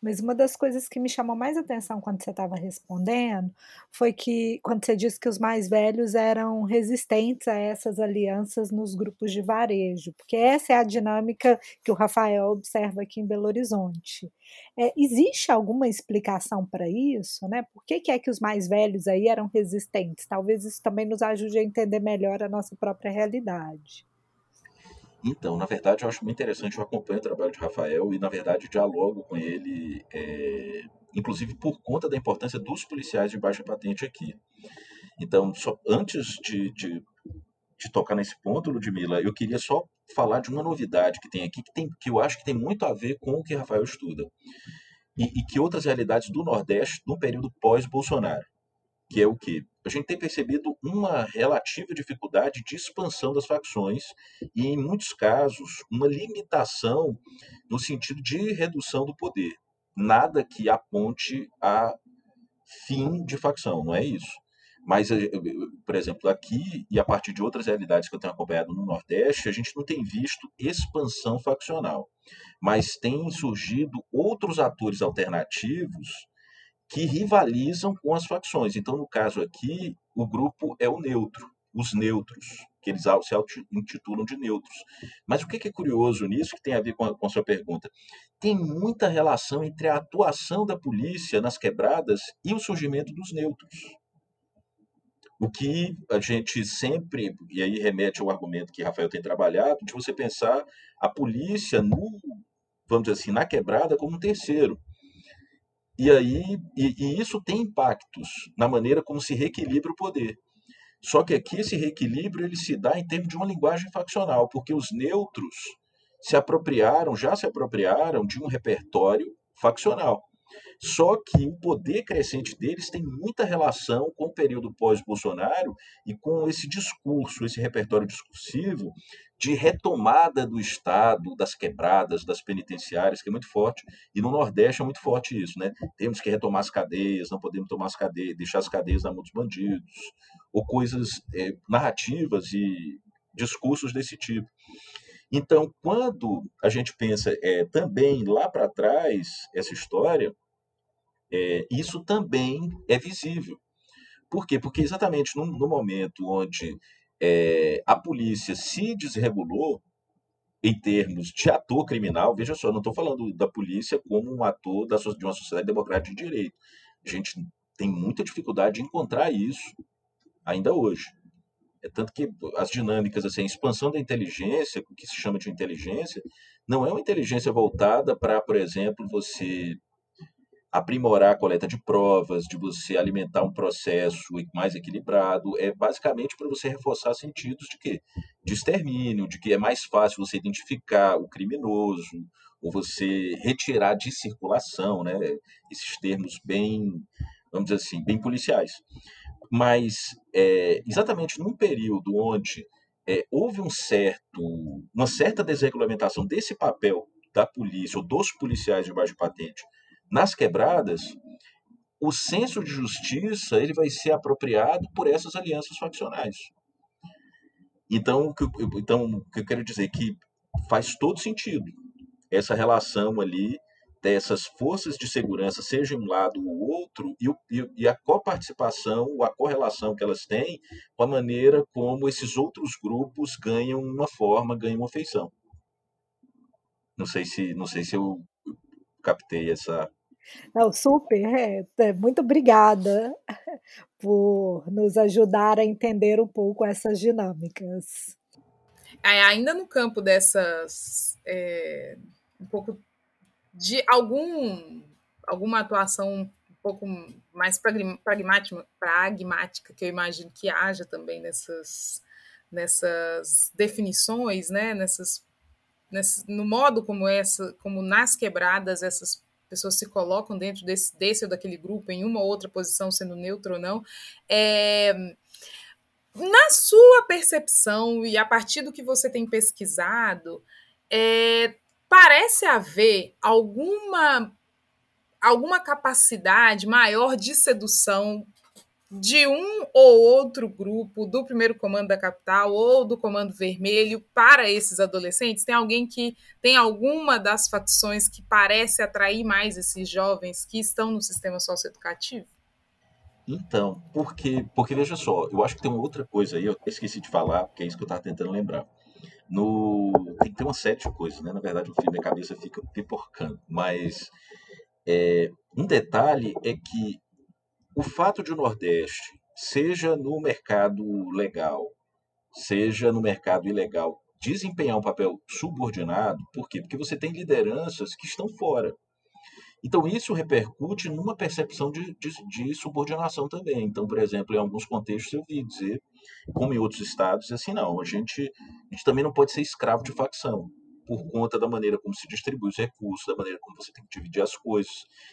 Mas uma das coisas que me chamou mais atenção quando você estava respondendo foi que quando você disse que os mais velhos eram resistentes a essas alianças nos grupos de varejo, porque essa é a dinâmica que o Rafael observa aqui em Belo Horizonte. É, existe alguma explicação para isso, né? Por que, que é que os mais velhos aí eram resistentes? Talvez isso também nos ajude a entender melhor a nossa própria realidade. Então, na verdade, eu acho muito interessante, eu acompanho o trabalho de Rafael e, na verdade, dialogo com ele, é, inclusive por conta da importância dos policiais de baixa patente aqui. Então, só, antes de, de, de tocar nesse ponto, Ludmila, eu queria só falar de uma novidade que tem aqui, que, tem, que eu acho que tem muito a ver com o que Rafael estuda, e, e que outras realidades do Nordeste no período pós-Bolsonaro que é o que? A gente tem percebido uma relativa dificuldade de expansão das facções e, em muitos casos, uma limitação no sentido de redução do poder. Nada que aponte a fim de facção, não é isso. Mas, eh, por exemplo, aqui e a partir de outras realidades que eu tenho acompanhado no Nordeste, a gente não tem visto expansão faccional, mas tem surgido outros atores alternativos que rivalizam com as facções. Então, no caso aqui, o grupo é o neutro, os neutros, que eles se intitulam de neutros. Mas o que é curioso nisso, que tem a ver com a, com a sua pergunta? Tem muita relação entre a atuação da polícia nas quebradas e o surgimento dos neutros. O que a gente sempre, e aí remete ao argumento que Rafael tem trabalhado, de você pensar a polícia no, vamos dizer assim, na quebrada como um terceiro. E aí, e, e isso tem impactos na maneira como se reequilibra o poder. Só que aqui esse reequilíbrio ele se dá em termos de uma linguagem faccional, porque os neutros se apropriaram, já se apropriaram de um repertório faccional. Só que o poder crescente deles tem muita relação com o período pós-Bolsonaro e com esse discurso, esse repertório discursivo de retomada do Estado, das quebradas, das penitenciárias, que é muito forte, e no Nordeste é muito forte isso, né? Temos que retomar as cadeias, não podemos tomar as cadeias, deixar as cadeias na mão dos bandidos, ou coisas é, narrativas e discursos desse tipo. Então, quando a gente pensa é, também lá para trás, essa história, é, isso também é visível. Por quê? Porque exatamente no, no momento onde é, a polícia se desregulou, em termos de ator criminal, veja só, não estou falando da polícia como um ator da, de uma sociedade democrática de direito. A gente tem muita dificuldade de encontrar isso ainda hoje. É tanto que as dinâmicas, assim, a expansão da inteligência, o que se chama de inteligência, não é uma inteligência voltada para, por exemplo, você aprimorar a coleta de provas, de você alimentar um processo mais equilibrado, é basicamente para você reforçar sentidos de que de extermínio, de que é mais fácil você identificar o criminoso ou você retirar de circulação, né? Esses termos bem, vamos dizer assim, bem policiais. Mas é, exatamente num período onde é, houve um certo, uma certa desregulamentação desse papel da polícia ou dos policiais de baixo patente nas quebradas, o senso de justiça ele vai ser apropriado por essas alianças faccionais. Então, então, o que eu quero dizer é que faz todo sentido essa relação ali dessas forças de segurança, seja um lado ou outro, e, o, e a coparticipação, a correlação que elas têm com a maneira como esses outros grupos ganham uma forma, ganham uma feição. Não sei se, não sei se eu captei essa, não, super, é, é, muito obrigada por nos ajudar a entender um pouco essas dinâmicas. É, ainda no campo dessas, é, um pouco de algum, alguma atuação um pouco mais pragmática, pragmática que eu imagino que haja também nessas, nessas definições, né, nessas, no modo como essa, como nas quebradas essas pessoas se colocam dentro desse, desse ou daquele grupo, em uma ou outra posição, sendo neutro ou não. É, na sua percepção e a partir do que você tem pesquisado, é, parece haver alguma alguma capacidade maior de sedução de um ou outro grupo do primeiro comando da capital ou do comando vermelho para esses adolescentes? Tem alguém que tem alguma das facções que parece atrair mais esses jovens que estão no sistema socioeducativo? Então, porque, porque veja só, eu acho que tem uma outra coisa aí, eu esqueci de falar, porque é isso que eu estava tentando lembrar. No, tem ter uma série de coisas, né? Na verdade, o filme minha cabeça fica piporcando, mas é, um detalhe é que o fato de o Nordeste, seja no mercado legal, seja no mercado ilegal, desempenhar um papel subordinado, por quê? Porque você tem lideranças que estão fora. Então, isso repercute numa percepção de, de, de, subordinação também. Então, por exemplo, em alguns contextos eu vi dizer, como em outros estados, assim, não, a gente, a gente também não pode ser escravo de facção por conta da maneira como se distribui os recursos, da maneira como você tem que dividir as coisas.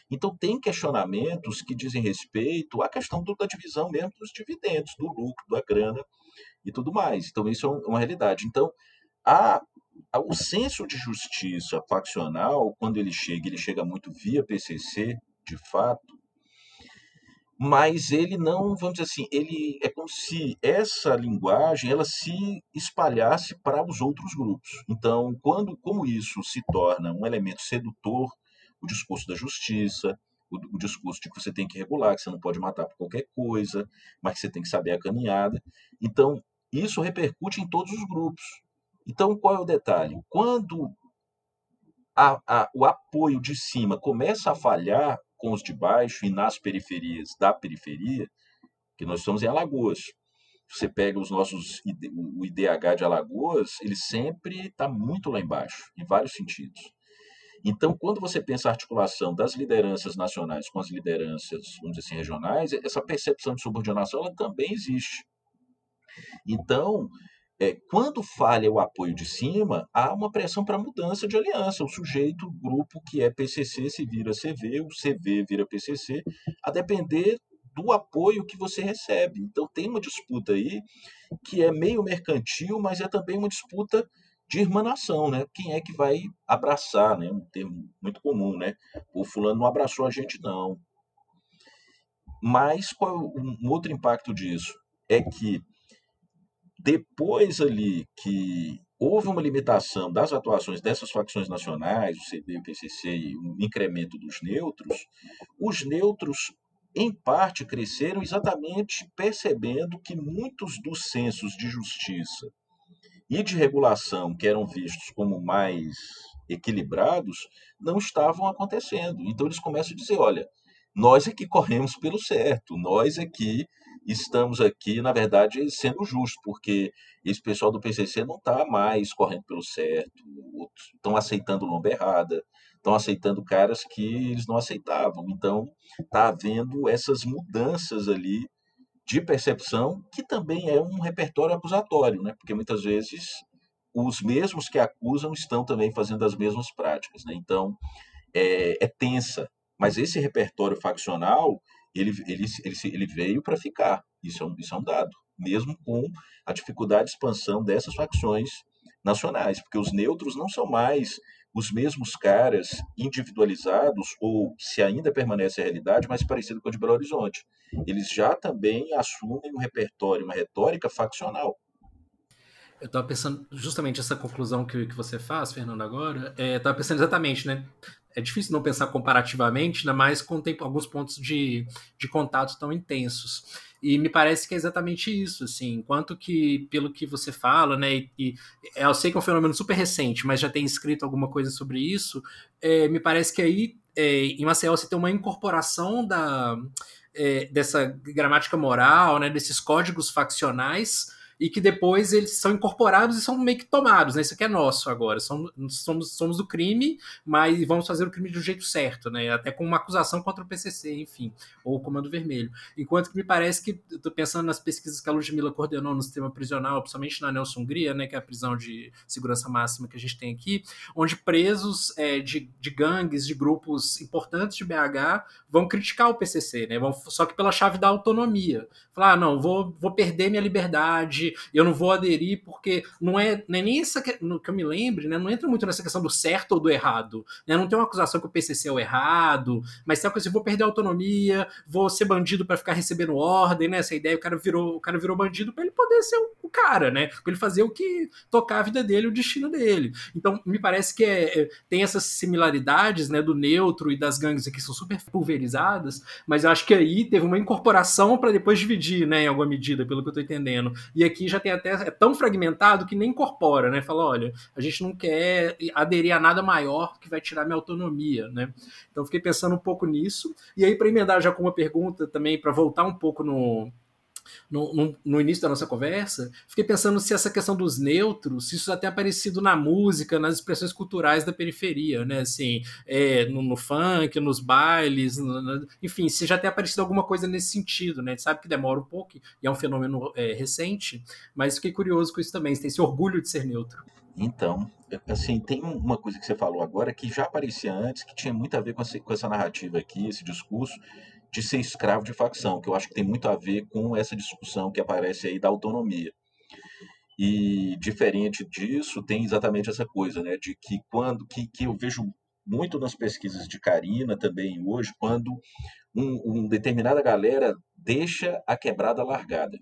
Então, tem questionamentos que dizem respeito à questão do, da divisão mesmo dos dividendos, do lucro, da grana e tudo mais. Então, isso é uma realidade. Então, a, a, o senso de justiça faccional, quando ele chega, ele chega muito via PCC, de fato, mas ele não, vamos dizer assim, ele é como se essa linguagem ela se espalhasse para os outros grupos. Então, quando como isso se torna um elemento sedutor, o discurso da justiça, o, o discurso de que você tem que regular, que você não pode matar por qualquer coisa, mas que você tem que saber a caminhada. Então, isso repercute em todos os grupos. Então, qual é o detalhe? Quando a, a, o apoio de cima começa a falhar, com os de baixo e nas periferias da periferia, que nós estamos em Alagoas. Você pega os nossos o IDH de Alagoas, ele sempre está muito lá embaixo, em vários sentidos. Então, quando você pensa a articulação das lideranças nacionais com as lideranças, vamos dizer assim, regionais, essa percepção de subordinação ela também existe. Então, é, quando falha o apoio de cima, há uma pressão para mudança de aliança. O sujeito, o grupo que é PCC se vira CV, o CV vira PCC, a depender do apoio que você recebe. Então tem uma disputa aí que é meio mercantil, mas é também uma disputa de irmanação, né? Quem é que vai abraçar, né? Um termo muito comum, né? O fulano não abraçou a gente não. Mas qual é um outro impacto disso? É que depois ali que houve uma limitação das atuações dessas facções nacionais, o CD, o PCC e um incremento dos neutros, os neutros, em parte, cresceram exatamente percebendo que muitos dos censos de justiça e de regulação que eram vistos como mais equilibrados não estavam acontecendo. Então eles começam a dizer, olha, nós é que corremos pelo certo, nós é que estamos aqui, na verdade, sendo justos, porque esse pessoal do PCC não está mais correndo pelo certo, estão aceitando lomba errada, estão aceitando caras que eles não aceitavam. Então, está havendo essas mudanças ali de percepção, que também é um repertório acusatório, né? porque muitas vezes os mesmos que acusam estão também fazendo as mesmas práticas. Né? Então, é, é tensa. Mas esse repertório faccional ele, ele, ele, ele veio para ficar. Isso é, um, isso é um dado. Mesmo com a dificuldade de expansão dessas facções nacionais, porque os neutros não são mais os mesmos caras individualizados, ou se ainda permanece a realidade, mais parecido com a de Belo Horizonte. Eles já também assumem um repertório, uma retórica faccional. Eu estava pensando justamente essa conclusão que, que você faz, Fernando, agora. É, estava pensando exatamente, né? É difícil não pensar comparativamente, ainda mais tem alguns pontos de, de contato tão intensos. E me parece que é exatamente isso, assim, enquanto que, pelo que você fala, né, e, e eu sei que é um fenômeno super recente, mas já tem escrito alguma coisa sobre isso, é, me parece que aí, é, em Maceió, você tem uma incorporação da, é, dessa gramática moral, né, desses códigos faccionais, e que depois eles são incorporados e são meio que tomados, né? Isso aqui é nosso agora. Somos, somos, somos do crime, mas vamos fazer o crime do jeito certo, né? Até com uma acusação contra o PCC, enfim, ou o Comando Vermelho. Enquanto que me parece que, estou pensando nas pesquisas que a Ludmilla coordenou no sistema prisional, principalmente na Nelson Hungria, né? Que é a prisão de segurança máxima que a gente tem aqui, onde presos é, de, de gangues, de grupos importantes de BH vão criticar o PCC, né? Vão, só que pela chave da autonomia. Falar, ah, não, vou, vou perder minha liberdade, eu não vou aderir porque não é, não é nem essa que, no, que eu me lembre, né? Não entra muito nessa questão do certo ou do errado. Né? Não tem uma acusação que o PCC é o errado, mas tem uma coisa vou perder a autonomia, vou ser bandido para ficar recebendo ordem, né? Essa ideia, o cara virou, o cara virou bandido para ele poder ser o cara, né? Para ele fazer o que tocar a vida dele, o destino dele. Então, me parece que é, é, tem essas similaridades, né, do neutro e das gangues aqui são super pulverizadas, mas eu acho que aí teve uma incorporação para depois dividir, né, em alguma medida, pelo que eu estou entendendo. E aqui já tem até é tão fragmentado que nem incorpora, né? Fala, olha, a gente não quer aderir a nada maior que vai tirar minha autonomia, né? Então fiquei pensando um pouco nisso. E aí para emendar já com uma pergunta também para voltar um pouco no no, no, no, início da nossa conversa, fiquei pensando se essa questão dos neutros, se isso já tem aparecido na música, nas expressões culturais da periferia, né? Assim, é, no, no, funk, nos bailes, enfim, se já tem aparecido alguma coisa nesse sentido, né? A gente sabe que demora um pouco e é um fenômeno é, recente, mas fiquei curioso com isso também, tem esse orgulho de ser neutro. Então, assim, tem uma coisa que você falou agora que já aparecia antes, que tinha muito a ver com essa, com essa narrativa aqui, esse discurso, de ser escravo de facção, que eu acho que tem muito a ver com essa discussão que aparece aí da autonomia. E diferente disso, tem exatamente essa coisa, né, de que quando que, que eu vejo muito nas pesquisas de Karina também hoje, quando um, um determinada galera deixa a quebrada largada.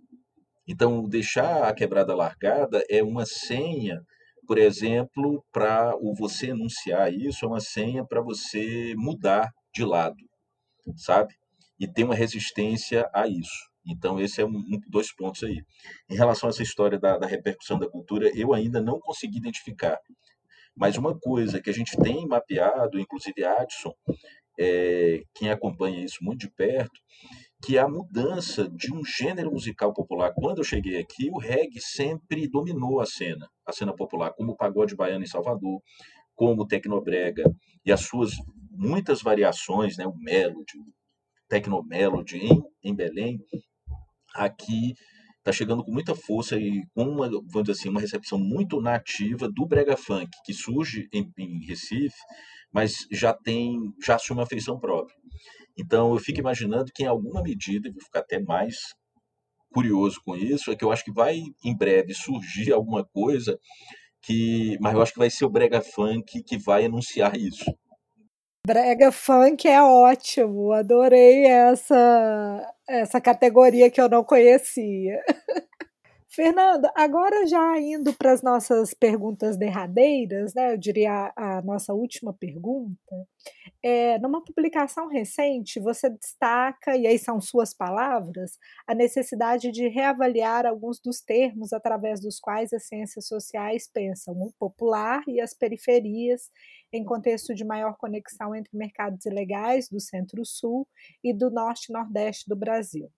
Então, deixar a quebrada largada é uma senha, por exemplo, para o você enunciar isso, é uma senha para você mudar de lado, sabe? E tem uma resistência a isso. Então, esse é um, dois pontos aí. Em relação a essa história da, da repercussão da cultura, eu ainda não consegui identificar. Mas uma coisa que a gente tem mapeado, inclusive Adson, é, quem acompanha isso muito de perto, que é a mudança de um gênero musical popular. Quando eu cheguei aqui, o reggae sempre dominou a cena, a cena popular, como o pagode baiano em Salvador, como o tecnobrega e as suas muitas variações, né, o melody, Tecnomelody em, em Belém, aqui está chegando com muita força e com uma, vamos dizer assim, uma recepção muito nativa do brega funk, que surge em, em Recife, mas já tem, já assume uma feição própria. Então eu fico imaginando que em alguma medida, vou ficar até mais curioso com isso, é que eu acho que vai em breve surgir alguma coisa que, mas eu acho que vai ser o brega funk que vai anunciar isso. Brega funk é ótimo, adorei essa essa categoria que eu não conhecia. Fernando, agora já indo para as nossas perguntas derradeiras, né, eu diria a, a nossa última pergunta, é, numa publicação recente você destaca, e aí são suas palavras, a necessidade de reavaliar alguns dos termos através dos quais as ciências sociais pensam o popular e as periferias em contexto de maior conexão entre mercados ilegais do Centro-Sul e do Norte-Nordeste do Brasil.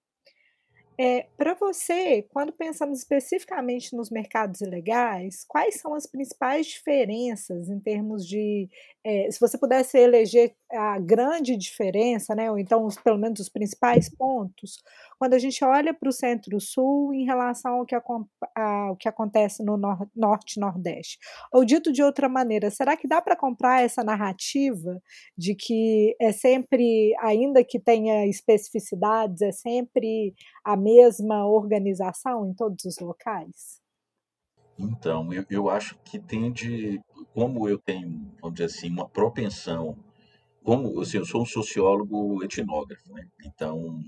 É, Para você, quando pensamos especificamente nos mercados ilegais, quais são as principais diferenças em termos de. É, se você pudesse eleger a grande diferença, né, ou então os, pelo menos os principais pontos, quando a gente olha para o centro-sul em relação ao que, ao que acontece no nor norte-nordeste. Ou dito de outra maneira, será que dá para comprar essa narrativa de que é sempre, ainda que tenha especificidades, é sempre a mesma organização em todos os locais? Então, eu, eu acho que tende, como eu tenho, vamos dizer assim, uma propensão, como assim, eu sou um sociólogo etnógrafo, né? Então,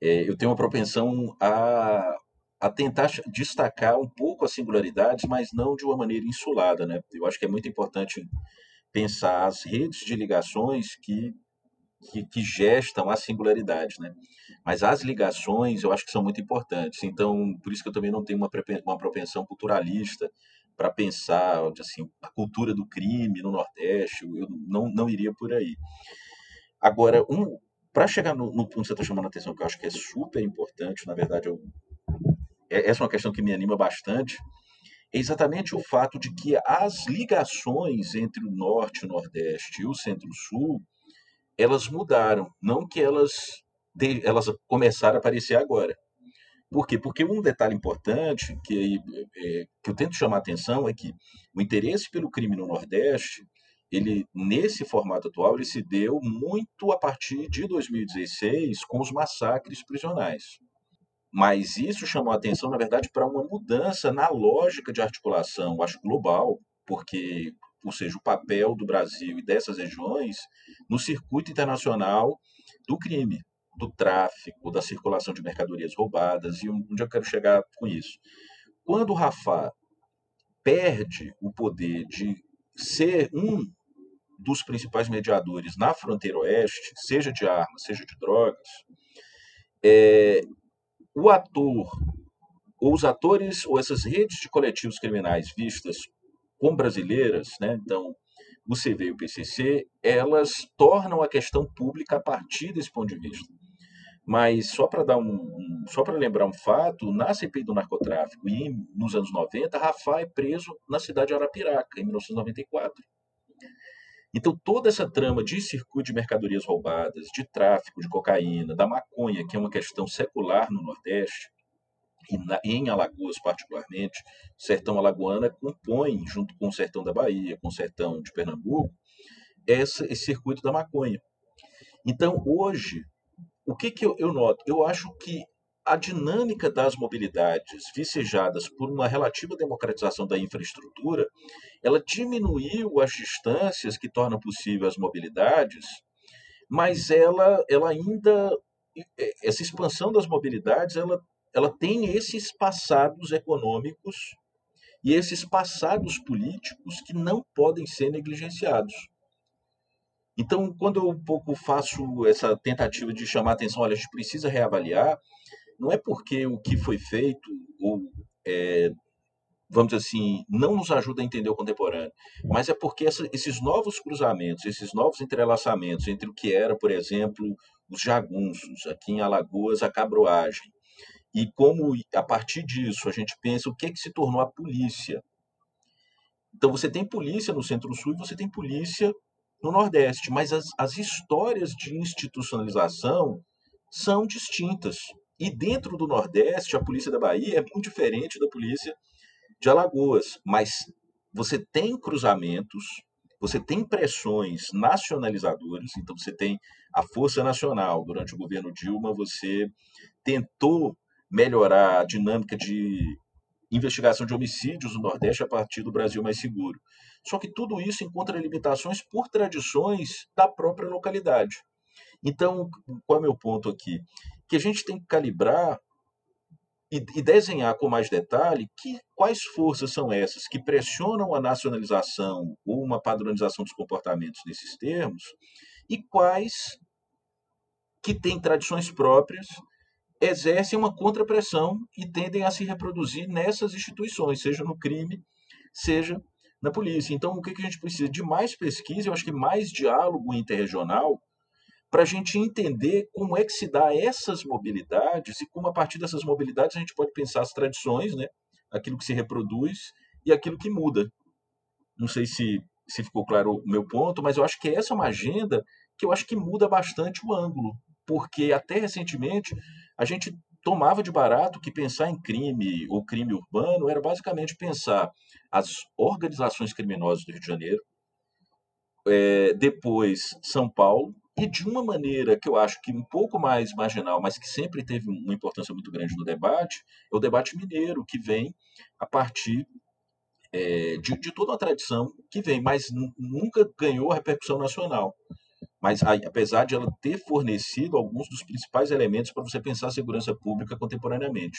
é, eu tenho uma propensão a, a tentar destacar um pouco as singularidades, mas não de uma maneira insulada. Né? Eu acho que é muito importante pensar as redes de ligações que, que, que gestam as singularidades. Né? Mas as ligações eu acho que são muito importantes. Então, por isso que eu também não tenho uma, uma propensão culturalista para pensar assim, a cultura do crime no Nordeste, eu não, não iria por aí. Agora, um, para chegar no, no, ponto que você está chamando a atenção, que eu acho que é super importante, na verdade, eu, essa é uma questão que me anima bastante, é exatamente o fato de que as ligações entre o Norte, o Nordeste e o Centro-Sul, elas mudaram, não que elas, elas começaram a aparecer agora. Por quê? Porque um detalhe importante que, é, que eu tento chamar a atenção é que o interesse pelo crime no Nordeste, ele nesse formato atual, ele se deu muito a partir de 2016 com os massacres prisionais. Mas isso chamou a atenção, na verdade, para uma mudança na lógica de articulação, acho global, porque, ou seja, o papel do Brasil e dessas regiões no circuito internacional do crime, do tráfico, da circulação de mercadorias roubadas, e onde eu quero chegar com isso. Quando o Rafah perde o poder de ser um dos principais mediadores na fronteira oeste, seja de armas, seja de drogas, é, o ator, ou os atores, ou essas redes de coletivos criminais vistas como brasileiras, né, então o CV e o PCC, elas tornam a questão pública a partir desse ponto de vista. Mas só para dar um, só para lembrar um fato, na CPI do narcotráfico e nos anos 90, Rafa é preso na cidade de Arapiraca em 1994. Então, toda essa trama de circuito de mercadorias roubadas, de tráfico de cocaína, da maconha, que é uma questão secular no Nordeste, e, na, em Alagoas particularmente, o sertão alagoana compõe, junto com o sertão da Bahia, com o sertão de Pernambuco, essa, esse circuito da maconha. Então, hoje, o que, que eu, eu noto? Eu acho que a dinâmica das mobilidades vicejadas por uma relativa democratização da infraestrutura, ela diminuiu as distâncias que tornam possível as mobilidades, mas ela, ela ainda essa expansão das mobilidades, ela, ela tem esses passados econômicos e esses passados políticos que não podem ser negligenciados. Então, quando eu um pouco faço essa tentativa de chamar a atenção, olha, a gente precisa reavaliar, não é porque o que foi feito, ou, é, vamos dizer assim, não nos ajuda a entender o contemporâneo, mas é porque essa, esses novos cruzamentos, esses novos entrelaçamentos entre o que era, por exemplo, os jagunços, aqui em Alagoas, a cabroagem, e como a partir disso a gente pensa o que, é que se tornou a polícia. Então você tem polícia no Centro-Sul e você tem polícia no Nordeste, mas as, as histórias de institucionalização são distintas. E dentro do Nordeste, a polícia da Bahia é muito diferente da polícia de Alagoas, mas você tem cruzamentos, você tem pressões nacionalizadoras, então você tem a Força Nacional. Durante o governo Dilma, você tentou melhorar a dinâmica de investigação de homicídios no Nordeste a partir do Brasil Mais Seguro. Só que tudo isso encontra limitações por tradições da própria localidade. Então, qual é o meu ponto aqui? Que a gente tem que calibrar e, e desenhar com mais detalhe que, quais forças são essas que pressionam a nacionalização ou uma padronização dos comportamentos nesses termos e quais que têm tradições próprias, exercem uma contrapressão e tendem a se reproduzir nessas instituições, seja no crime, seja na polícia. Então, o que a gente precisa? De mais pesquisa, eu acho que mais diálogo interregional para a gente entender como é que se dá essas mobilidades e como a partir dessas mobilidades a gente pode pensar as tradições, né? aquilo que se reproduz e aquilo que muda. Não sei se, se ficou claro o meu ponto, mas eu acho que essa é uma agenda que eu acho que muda bastante o ângulo, porque até recentemente a gente tomava de barato que pensar em crime ou crime urbano era basicamente pensar as organizações criminosas do Rio de Janeiro, é, depois São Paulo, e de uma maneira que eu acho que um pouco mais marginal, mas que sempre teve uma importância muito grande no debate, é o debate mineiro, que vem a partir é, de, de, toda uma tradição que vem, mas nunca ganhou repercussão nacional. Mas apesar de ela ter fornecido alguns dos principais elementos para você pensar a segurança pública contemporaneamente.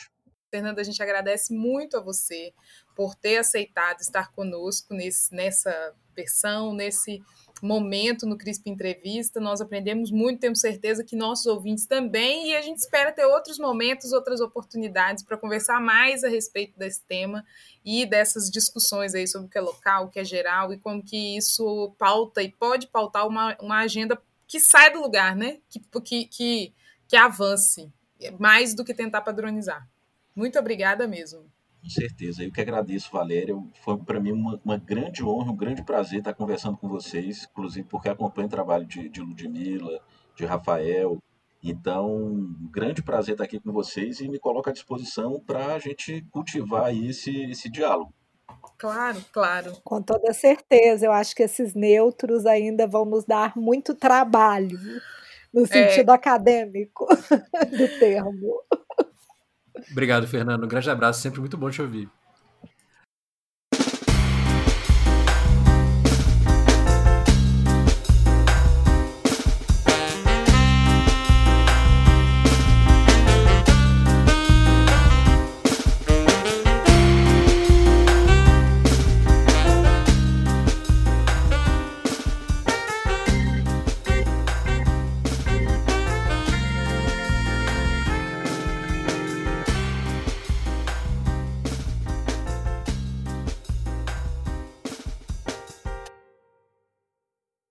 Fernanda, a gente agradece muito a você por ter aceitado estar conosco nesse, nessa versão, nesse momento no CRISP Entrevista. Nós aprendemos muito, temos certeza que nossos ouvintes também, e a gente espera ter outros momentos, outras oportunidades para conversar mais a respeito desse tema e dessas discussões aí sobre o que é local, o que é geral e como que isso pauta e pode pautar uma, uma agenda que sai do lugar, né? Que, que, que, que avance, mais do que tentar padronizar. Muito obrigada mesmo. Com certeza. Eu que agradeço, Valéria. Foi para mim uma, uma, grande honra, um grande prazer estar conversando com vocês, inclusive porque acompanho o trabalho de, de Ludmilla, de Rafael. Então, um grande prazer estar aqui com vocês e me coloco à disposição para a gente cultivar esse, esse diálogo. Claro, claro. Com toda certeza. Eu acho que esses neutros ainda vão nos dar muito trabalho, no é. sentido é... acadêmico do termo. Obrigado, Fernando. Um grande abraço, sempre muito bom te ouvir.